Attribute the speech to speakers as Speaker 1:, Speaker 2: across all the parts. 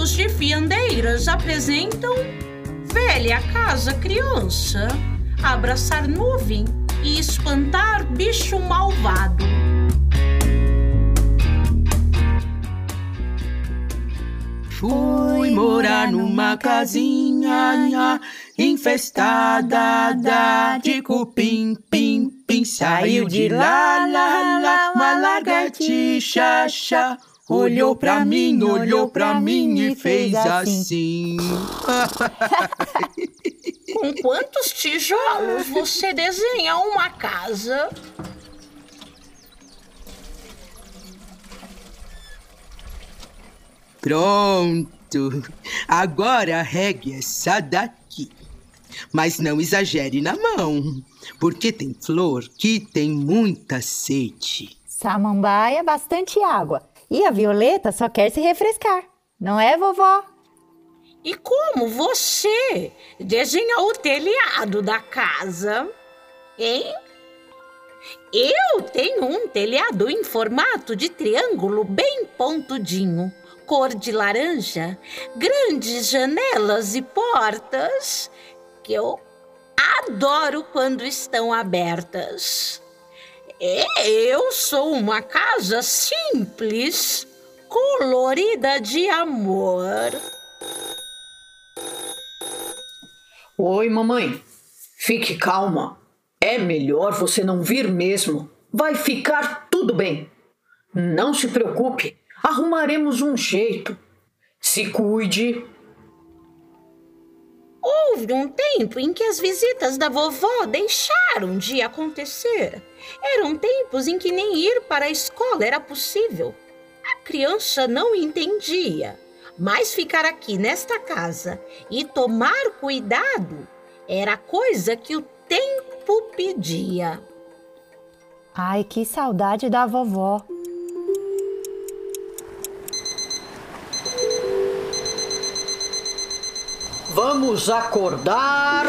Speaker 1: contos de fiandeiras apresentam velha casa criança, abraçar nuvem e espantar bicho malvado.
Speaker 2: Fui morar numa casinha infestada de cupim, pim, pim. Saiu de lá, lá, lá, uma lagartixa, chá. Olhou pra mim, olhou pra mim e fez assim.
Speaker 1: Com quantos tijolos você desenha uma casa?
Speaker 2: Pronto. Agora regue essa daqui. Mas não exagere na mão, porque tem flor que tem muita sede.
Speaker 3: Samambaia, bastante água. E a Violeta só quer se refrescar. Não é, vovó?
Speaker 1: E como você desenha o telhado da casa? Hein? Eu tenho um telhado em formato de triângulo bem pontudinho cor de laranja, grandes janelas e portas que eu adoro quando estão abertas. Eu sou uma casa simples, colorida de amor.
Speaker 4: Oi, mamãe. Fique calma. É melhor você não vir mesmo. Vai ficar tudo bem. Não se preocupe. Arrumaremos um jeito. Se cuide.
Speaker 1: Houve um tempo em que as visitas da vovó deixaram de acontecer. Eram tempos em que nem ir para a escola era possível. A criança não entendia. Mas ficar aqui nesta casa e tomar cuidado era coisa que o tempo pedia.
Speaker 3: Ai, que saudade da vovó.
Speaker 4: Vamos acordar.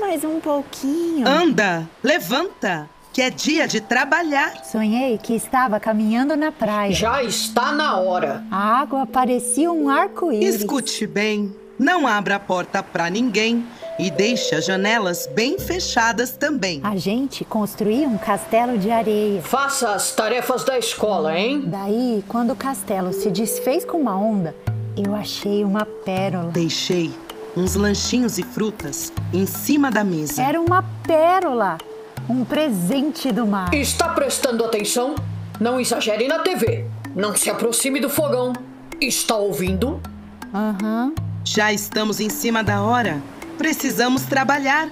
Speaker 3: Mais um pouquinho.
Speaker 2: Anda, levanta, que é dia de trabalhar.
Speaker 3: Sonhei que estava caminhando na praia.
Speaker 4: Já está na hora.
Speaker 3: A água parecia um arco-íris.
Speaker 2: Escute bem, não abra a porta para ninguém e deixe as janelas bem fechadas também.
Speaker 3: A gente construía um castelo de areia.
Speaker 4: Faça as tarefas da escola, hein?
Speaker 3: Daí, quando o castelo se desfez com uma onda, eu achei uma pérola.
Speaker 2: Deixei uns lanchinhos e frutas em cima da mesa.
Speaker 3: Era uma pérola, um presente do mar.
Speaker 4: Está prestando atenção? Não exagere na TV. Não se aproxime do fogão. Está ouvindo?
Speaker 3: Aham. Uhum.
Speaker 2: Já estamos em cima da hora. Precisamos trabalhar.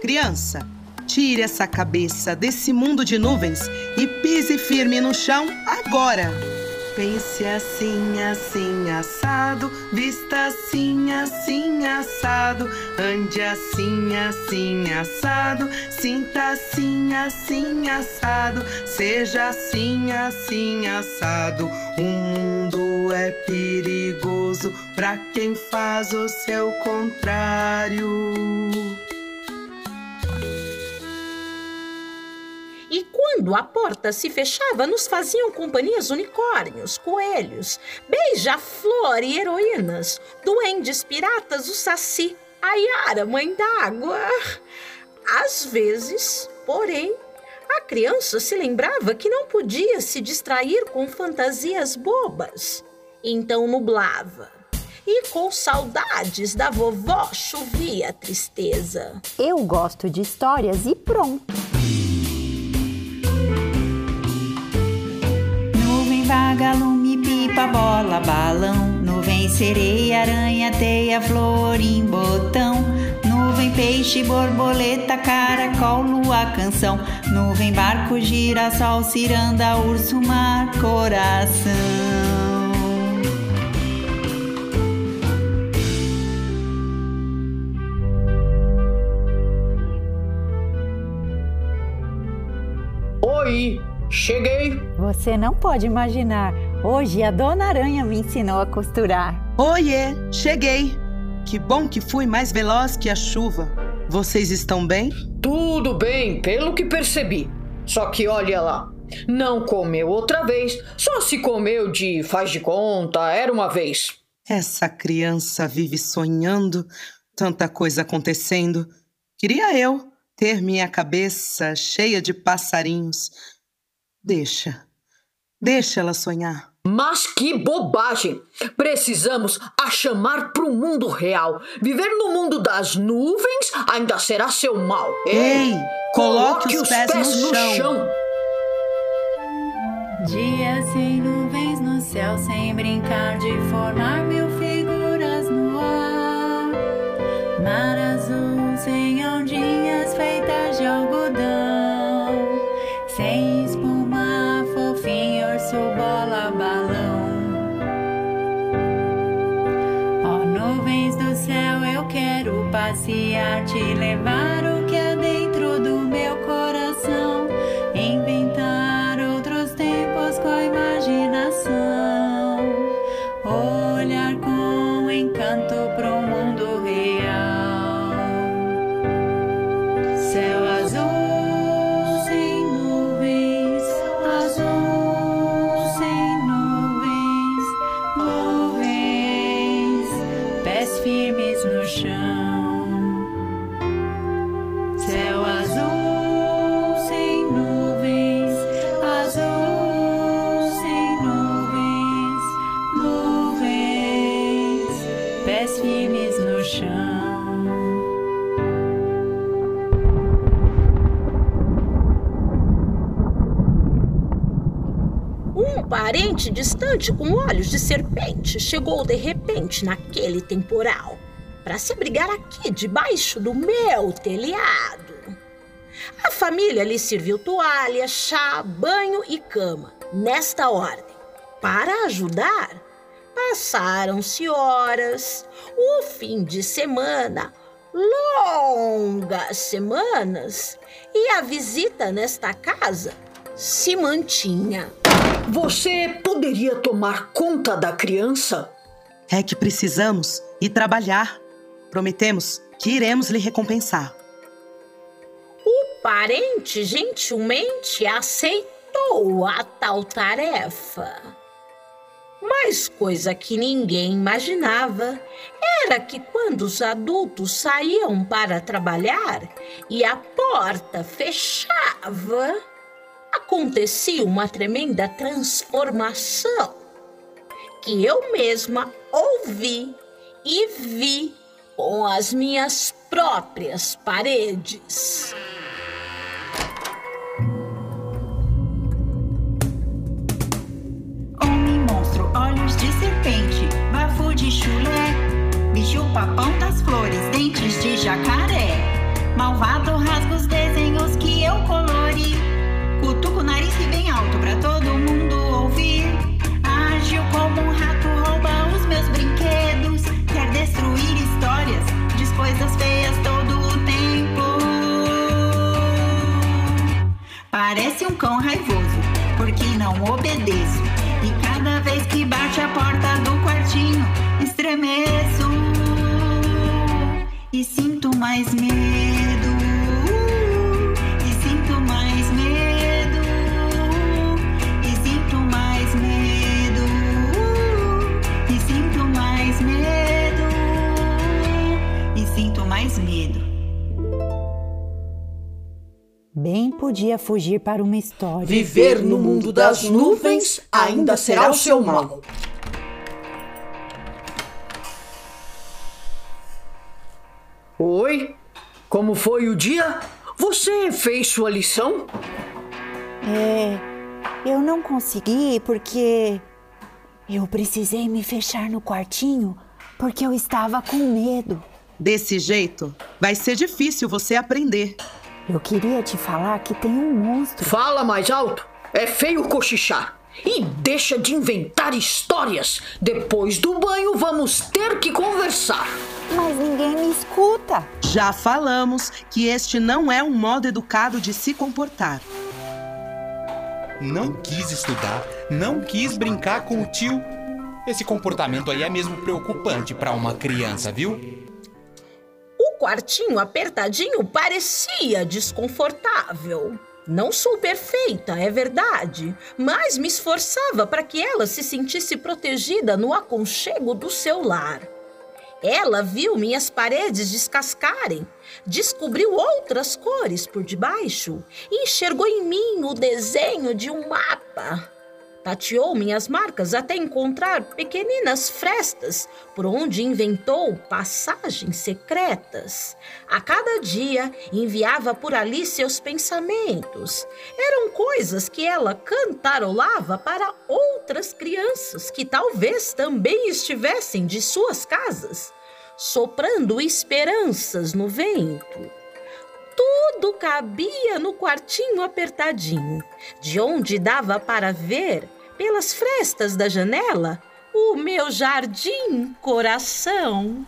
Speaker 2: Criança, tire essa cabeça desse mundo de nuvens e pise firme no chão agora. Pense assim, assim, assado. Vista assim, assim, assado. Ande assim, assim, assado. Sinta assim, assim, assado. Seja assim, assim, assado. O mundo é perigoso para quem faz o seu contrário.
Speaker 1: Quando a porta se fechava, nos faziam companhias unicórnios, coelhos, beija-flor e heroínas, duendes, piratas, o saci, a Yara, mãe d'água. Às vezes, porém, a criança se lembrava que não podia se distrair com fantasias bobas. Então nublava. E com saudades da vovó chovia a tristeza.
Speaker 3: Eu gosto de histórias e pronto.
Speaker 5: Vagalume, pipa, bola, balão. Nuvem, sereia, aranha, teia, flor em botão. Nuvem, peixe, borboleta, caracol, lua, canção. Nuvem, barco, girassol, ciranda, urso, mar, coração.
Speaker 4: Oi, Cheguei!
Speaker 3: Você não pode imaginar. Hoje a Dona Aranha me ensinou a costurar.
Speaker 2: Oiê, cheguei! Que bom que fui mais veloz que a chuva. Vocês estão bem?
Speaker 4: Tudo bem, pelo que percebi. Só que olha lá, Não comeu outra vez, só se comeu de faz de conta, era uma vez.
Speaker 2: Essa criança vive sonhando, tanta coisa acontecendo. Queria eu ter minha cabeça cheia de passarinhos. Deixa, deixa ela sonhar.
Speaker 4: Mas que bobagem! Precisamos a chamar para o mundo real. Viver no mundo das nuvens ainda será seu mal.
Speaker 2: Ei, coloque, os, pés, no, chão.
Speaker 5: Dias sem nuvens no céu, sem brincar de formar mil figuras quero passear, te levar
Speaker 1: distante com olhos de serpente chegou de repente naquele temporal para se abrigar aqui debaixo do meu telhado. A família lhe serviu toalha, chá, banho e cama, nesta ordem. Para ajudar, passaram-se horas, o fim de semana, longas semanas, e a visita nesta casa se mantinha.
Speaker 4: Você poderia tomar conta da criança?
Speaker 2: É que precisamos ir trabalhar. Prometemos que iremos lhe recompensar.
Speaker 1: O parente gentilmente aceitou a tal tarefa. Mas coisa que ninguém imaginava era que quando os adultos saíam para trabalhar e a porta fechava, acontecia uma tremenda transformação que eu mesma ouvi e vi com as minhas próprias paredes.
Speaker 5: Homem monstro, olhos de serpente, bafo de chulé, bicho papão das flores, dentes de jacaré. Malvado rasga os não
Speaker 3: podia fugir para uma história.
Speaker 4: Viver no mundo das nuvens ainda será o seu mal. Oi, como foi o dia? Você fez sua lição?
Speaker 3: É, eu não consegui porque eu precisei me fechar no quartinho porque eu estava com medo.
Speaker 2: Desse jeito, vai ser difícil você aprender.
Speaker 3: Eu queria te falar que tem um monstro.
Speaker 4: Fala mais alto. É feio cochichar. E deixa de inventar histórias. Depois do banho, vamos ter que conversar.
Speaker 3: Mas ninguém me escuta.
Speaker 2: Já falamos que este não é um modo educado de se comportar.
Speaker 6: Não quis estudar, não quis brincar com o tio. Esse comportamento aí é mesmo preocupante para uma criança, viu?
Speaker 1: O quartinho apertadinho parecia desconfortável. Não sou perfeita, é verdade, mas me esforçava para que ela se sentisse protegida no aconchego do seu lar. Ela viu minhas paredes descascarem, descobriu outras cores por debaixo e enxergou em mim o desenho de um mapa. Tateou minhas marcas até encontrar pequeninas frestas, por onde inventou passagens secretas. A cada dia enviava por ali seus pensamentos. Eram coisas que ela cantarolava para outras crianças que talvez também estivessem de suas casas, soprando esperanças no vento tudo cabia no quartinho apertadinho, de onde dava para ver, pelas frestas da janela, o meu jardim coração.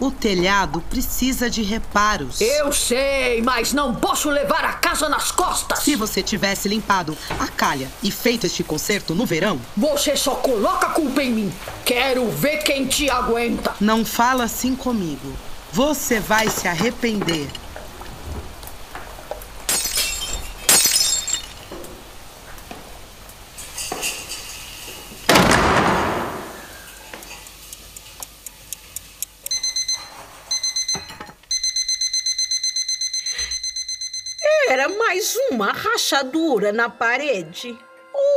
Speaker 2: O telhado precisa de reparos.
Speaker 4: Eu sei, mas não posso levar a casa nas costas.
Speaker 2: Se você tivesse limpado a calha e feito este conserto no verão,
Speaker 4: Você só coloca a culpa em mim. Quero ver quem te aguenta.
Speaker 2: não fala assim comigo. Você vai se arrepender.
Speaker 1: Era mais uma rachadura na parede,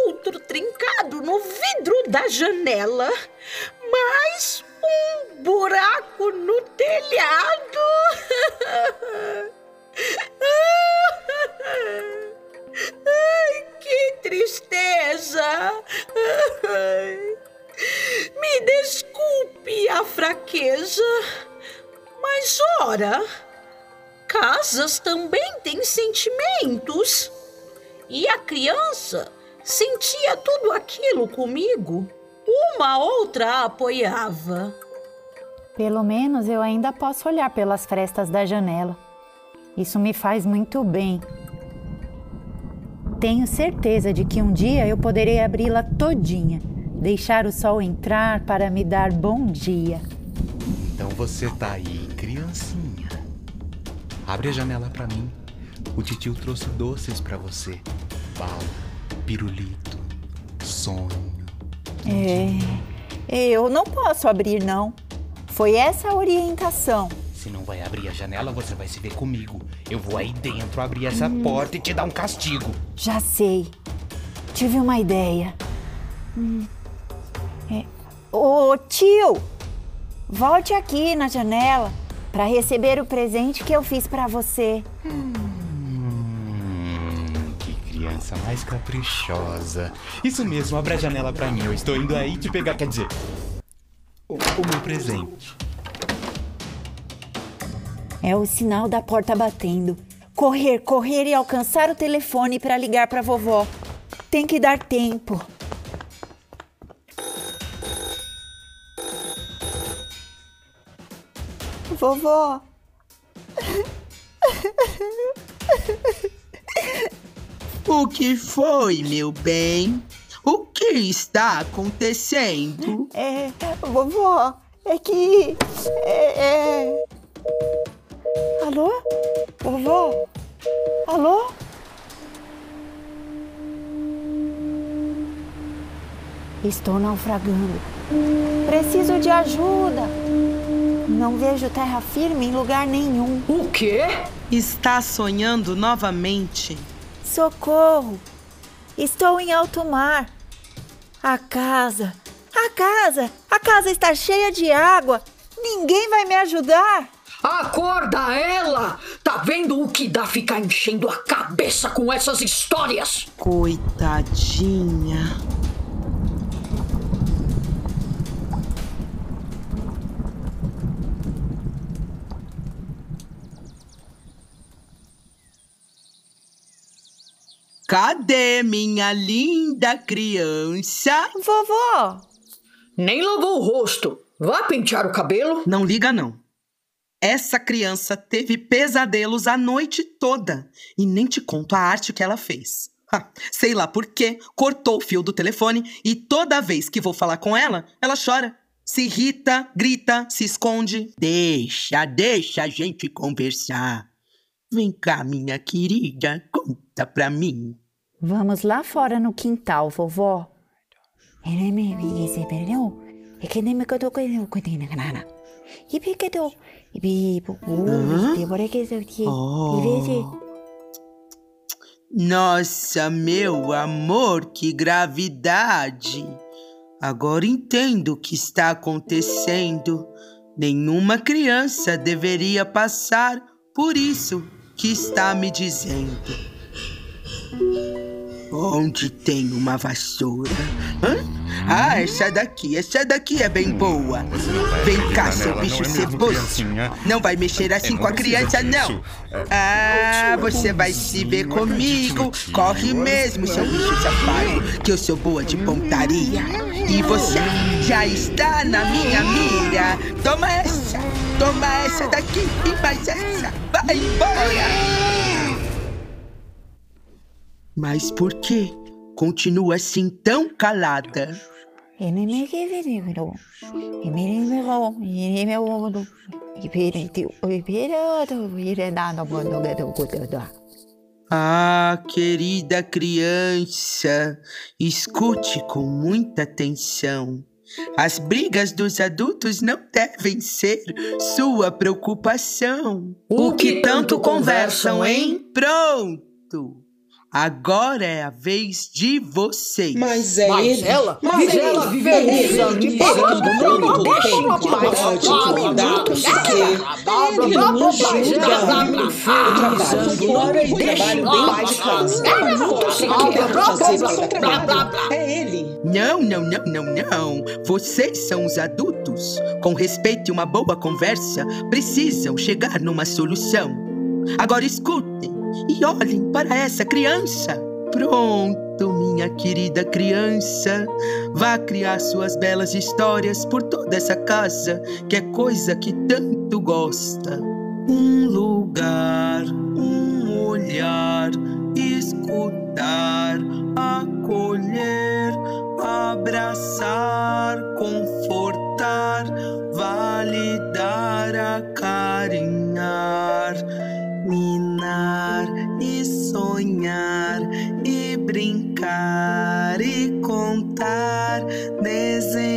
Speaker 1: outro trincado no vidro da janela, mais um buraco no telhado. Ai, que tristeza! Me desculpe a fraqueza, mas ora. Casas também têm sentimentos. E a criança sentia tudo aquilo comigo. Uma outra a apoiava.
Speaker 3: Pelo menos eu ainda posso olhar pelas frestas da janela. Isso me faz muito bem. Tenho certeza de que um dia eu poderei abri-la todinha, deixar o sol entrar para me dar bom dia.
Speaker 6: Então você tá aí. Abre a janela pra mim. O titio trouxe doces pra você. Bala, pirulito, sonho.
Speaker 3: É, eu não posso abrir não. Foi essa a orientação.
Speaker 6: Se não vai abrir a janela, você vai se ver comigo. Eu vou aí dentro abrir essa porta e te dar um castigo.
Speaker 3: Já sei. Tive uma ideia. Hum. É. Ô tio, volte aqui na janela para receber o presente que eu fiz para você.
Speaker 6: Hum, que criança mais caprichosa. Isso mesmo, abre a janela pra mim. Eu estou indo aí te pegar, quer dizer, o, o meu presente.
Speaker 3: É o sinal da porta batendo. Correr, correr e alcançar o telefone para ligar para vovó. Tem que dar tempo. Vovó,
Speaker 2: O que foi, meu bem? O que está acontecendo?
Speaker 3: é. Vovó, é que. É. é... Alô? Vovó? Alô? Estou naufragando. Preciso de ajuda. Não vejo terra firme em lugar nenhum.
Speaker 4: O quê?
Speaker 2: Está sonhando novamente?
Speaker 3: Socorro! Estou em alto mar. A casa, a casa, a casa está cheia de água. Ninguém vai me ajudar.
Speaker 4: Acorda ela! Tá vendo o que dá ficar enchendo a cabeça com essas histórias?
Speaker 2: Coitadinha. Cadê minha linda criança?
Speaker 3: Vovó,
Speaker 4: Nem lavou o rosto. Vá pentear o cabelo.
Speaker 2: Não liga, não. Essa criança teve pesadelos a noite toda e nem te conto a arte que ela fez. Ha, sei lá por quê, cortou o fio do telefone e toda vez que vou falar com ela, ela chora. Se irrita, grita, se esconde. Deixa, deixa a gente conversar. Vem cá, minha querida, conta pra mim.
Speaker 3: Vamos lá fora no quintal, vovó.
Speaker 2: Oh. Nossa, meu amor, que gravidade! Agora entendo o que está acontecendo. Nenhuma criança deveria passar por isso que está me dizendo. Onde tem uma vassoura? Hã? Ah, essa daqui, essa daqui é bem boa. Vem cá, seu bicho ceboso. Não vai mexer assim com a criança, não. Ah, você vai se ver comigo. Corre mesmo, seu bicho safado, que eu sou boa de pontaria. E você já está na minha mira. Toma essa, toma essa daqui e mais essa. Vai embora. Mas por que continua assim tão calada? Ah, querida criança, escute com muita atenção. As brigas dos adultos não devem ser sua preocupação.
Speaker 4: O que tanto conversam, hein?
Speaker 2: Pronto! Agora é a vez de vocês.
Speaker 7: Mas é
Speaker 4: Mas
Speaker 7: ele.
Speaker 4: ela,
Speaker 7: Mas
Speaker 4: mas
Speaker 7: ele
Speaker 4: ela vive
Speaker 7: Ele que
Speaker 4: pisando
Speaker 7: todo mundo
Speaker 4: deixa
Speaker 7: não o quê. Ele não ajuda. Eu trabalho fora e trabalho dentro de casa. O que eu quero fazer para trabalho? É ele.
Speaker 2: Não, não, não, não, não. Vocês são os adultos. Com respeito e uma boa conversa, precisam chegar numa solução. Agora escutem e olhem para essa criança. Pronto, minha querida criança. Vá criar suas belas histórias por toda essa casa, que é coisa que tanto gosta. Um lugar, um olhar, escutar, acolher, abraçar, confortar, validar, acarinhar, minar e sonhar e brincar e contar, desenhar,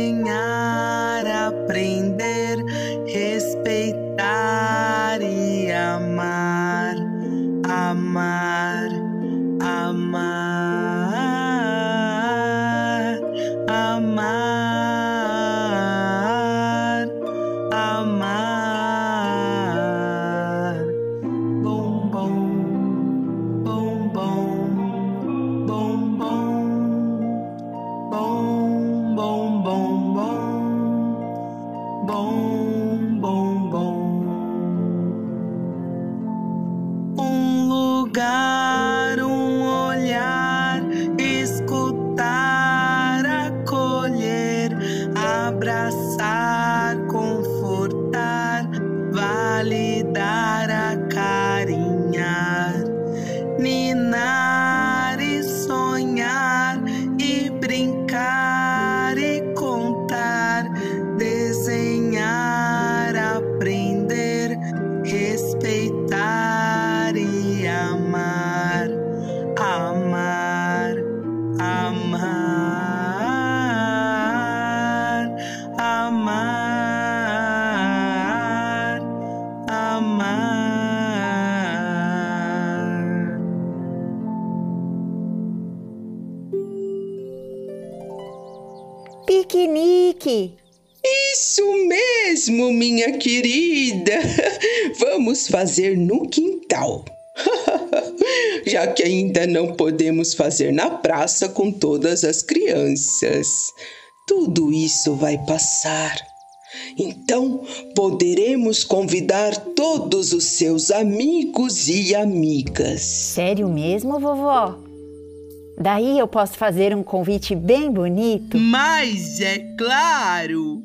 Speaker 3: Piquenique!
Speaker 7: Isso mesmo, minha querida. Vamos fazer no quintal. Já que ainda não podemos fazer na praça com todas as crianças. Tudo isso vai passar. Então poderemos convidar todos os seus amigos e amigas.
Speaker 3: Sério mesmo, vovó? Daí eu posso fazer um convite bem bonito?
Speaker 2: Mas é claro.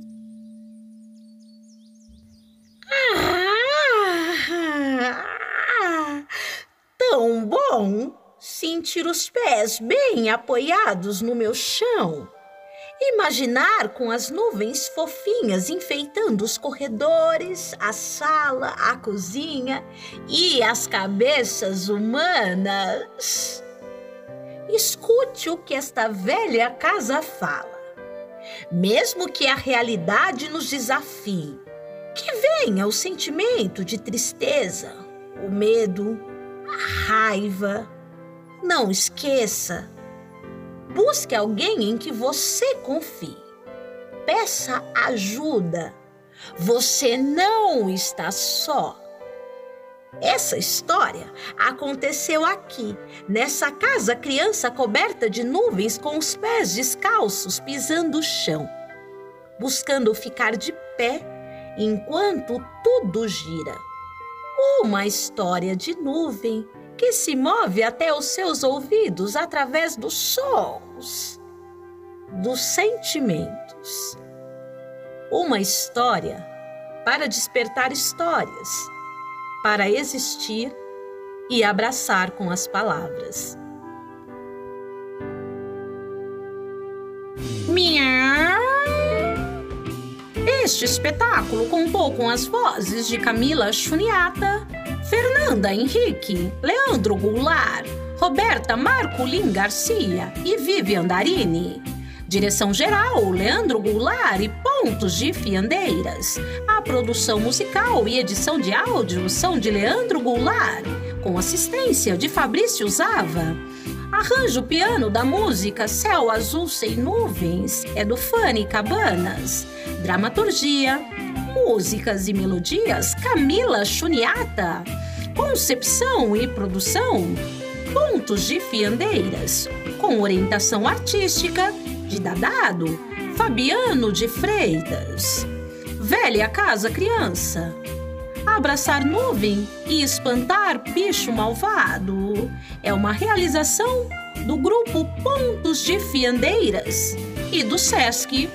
Speaker 1: Ah, tão bom sentir os pés bem apoiados no meu chão Imaginar com as nuvens fofinhas enfeitando os corredores, a sala, a cozinha e as cabeças humanas. Escute o que esta velha casa fala. Mesmo que a realidade nos desafie, que venha o sentimento de tristeza, o medo, a raiva, não esqueça Busque alguém em que você confie. Peça ajuda. Você não está só. Essa história aconteceu aqui, nessa casa criança coberta de nuvens com os pés descalços pisando o chão, buscando ficar de pé enquanto tudo gira. Uma história de nuvem que se move até os seus ouvidos através dos sons, dos sentimentos. Uma história para despertar histórias, para existir e abraçar com as palavras. Miau! Este espetáculo contou com as vozes de Camila Chuniata, Fernanda Henrique, Leandro Goulart, Roberta Marculin Garcia e Vivian Darini. Direção-geral, Leandro Goulart e Pontos de Fiandeiras. A produção musical e edição de áudio são de Leandro Goulart, com assistência de Fabrício Zava. Arranjo piano da música Céu Azul Sem Nuvens é do Fanny Cabanas. Dramaturgia, músicas e melodias Camila Chuniata. Concepção e produção Pontos de Fiandeiras, com orientação artística de Dadado Fabiano de Freitas. Velha Casa Criança. Abraçar nuvem e espantar bicho malvado é uma realização do grupo Pontos de Fiandeiras e do SESC